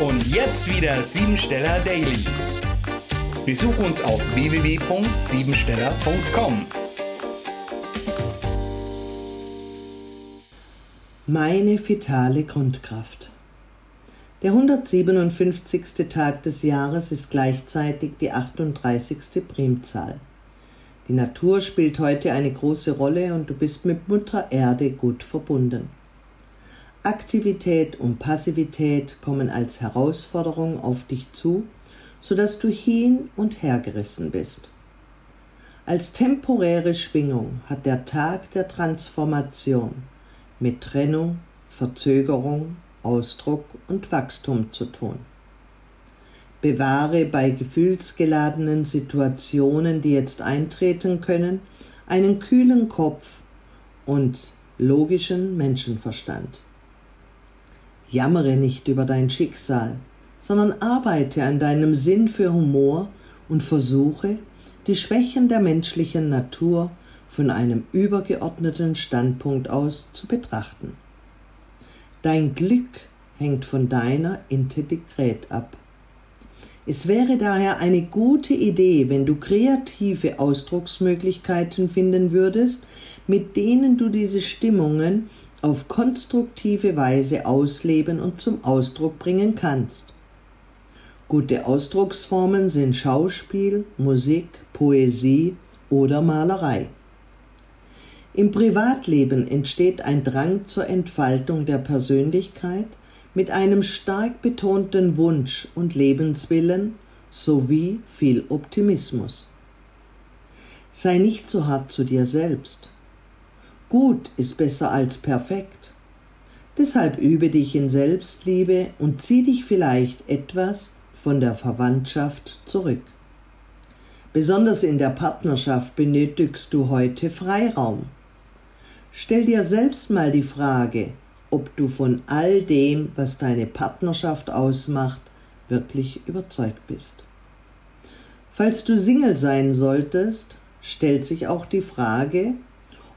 Und jetzt wieder Siebensteller Daily. Besuch uns auf www.siebensteller.com. Meine fetale Grundkraft. Der 157. Tag des Jahres ist gleichzeitig die 38. Primzahl. Die Natur spielt heute eine große Rolle und du bist mit Mutter Erde gut verbunden. Aktivität und Passivität kommen als Herausforderung auf dich zu, sodass du hin und her gerissen bist. Als temporäre Schwingung hat der Tag der Transformation mit Trennung, Verzögerung, Ausdruck und Wachstum zu tun. Bewahre bei gefühlsgeladenen Situationen, die jetzt eintreten können, einen kühlen Kopf und logischen Menschenverstand. Jammere nicht über dein Schicksal, sondern arbeite an deinem Sinn für Humor und versuche, die Schwächen der menschlichen Natur von einem übergeordneten Standpunkt aus zu betrachten. Dein Glück hängt von deiner Integrität ab. Es wäre daher eine gute Idee, wenn du kreative Ausdrucksmöglichkeiten finden würdest, mit denen du diese Stimmungen auf konstruktive Weise ausleben und zum Ausdruck bringen kannst. Gute Ausdrucksformen sind Schauspiel, Musik, Poesie oder Malerei. Im Privatleben entsteht ein Drang zur Entfaltung der Persönlichkeit mit einem stark betonten Wunsch und Lebenswillen sowie viel Optimismus. Sei nicht so hart zu dir selbst. Gut ist besser als perfekt. Deshalb übe dich in Selbstliebe und zieh dich vielleicht etwas von der Verwandtschaft zurück. Besonders in der Partnerschaft benötigst du heute Freiraum. Stell dir selbst mal die Frage, ob du von all dem, was deine Partnerschaft ausmacht, wirklich überzeugt bist. Falls du Single sein solltest, stellt sich auch die Frage,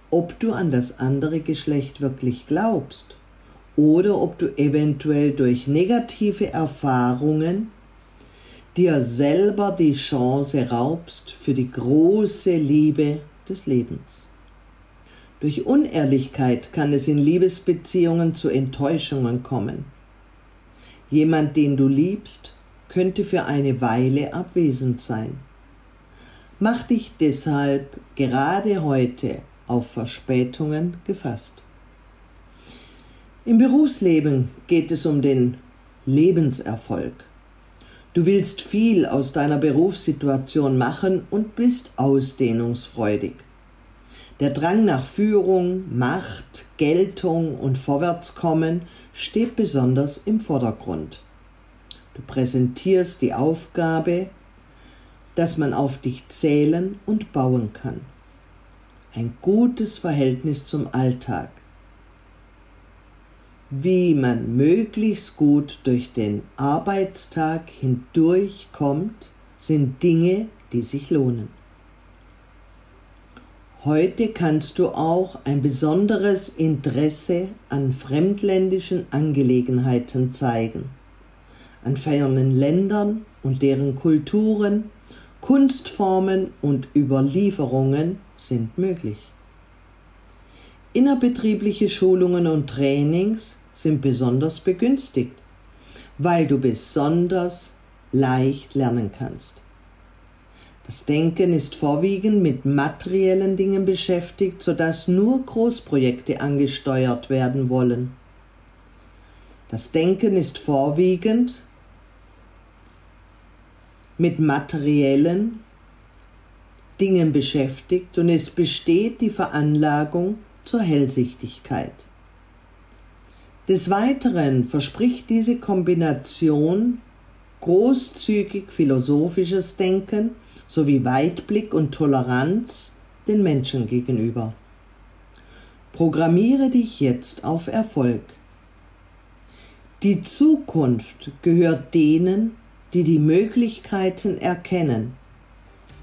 ob du an das andere Geschlecht wirklich glaubst oder ob du eventuell durch negative Erfahrungen dir selber die Chance raubst für die große Liebe des Lebens. Durch Unehrlichkeit kann es in Liebesbeziehungen zu Enttäuschungen kommen. Jemand, den du liebst, könnte für eine Weile abwesend sein. Mach dich deshalb gerade heute auf Verspätungen gefasst. Im Berufsleben geht es um den Lebenserfolg. Du willst viel aus deiner Berufssituation machen und bist ausdehnungsfreudig. Der Drang nach Führung, Macht, Geltung und Vorwärtskommen steht besonders im Vordergrund. Du präsentierst die Aufgabe, dass man auf dich zählen und bauen kann ein gutes Verhältnis zum Alltag. Wie man möglichst gut durch den Arbeitstag hindurchkommt, sind Dinge, die sich lohnen. Heute kannst du auch ein besonderes Interesse an fremdländischen Angelegenheiten zeigen, an fernen Ländern und deren Kulturen, Kunstformen und Überlieferungen sind möglich. Innerbetriebliche Schulungen und Trainings sind besonders begünstigt, weil du besonders leicht lernen kannst. Das Denken ist vorwiegend mit materiellen Dingen beschäftigt, sodass nur Großprojekte angesteuert werden wollen. Das Denken ist vorwiegend mit materiellen Dingen beschäftigt und es besteht die Veranlagung zur Hellsichtigkeit. Des Weiteren verspricht diese Kombination großzügig philosophisches Denken sowie Weitblick und Toleranz den Menschen gegenüber. Programmiere dich jetzt auf Erfolg. Die Zukunft gehört denen, die die Möglichkeiten erkennen